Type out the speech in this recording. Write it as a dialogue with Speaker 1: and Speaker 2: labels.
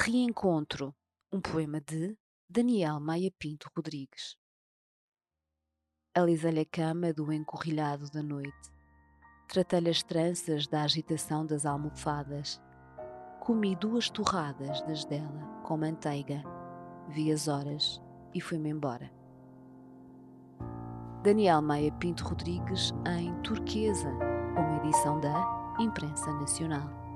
Speaker 1: Reencontro, um poema de Daniel Maia Pinto Rodrigues. Alisei-lhe a cama do encorrilhado da noite. Tratei-lhe as tranças da agitação das almofadas. Comi duas torradas das dela com manteiga. Vi as horas e fui-me embora. Daniel Maia Pinto Rodrigues em Turquesa, uma edição da Imprensa Nacional.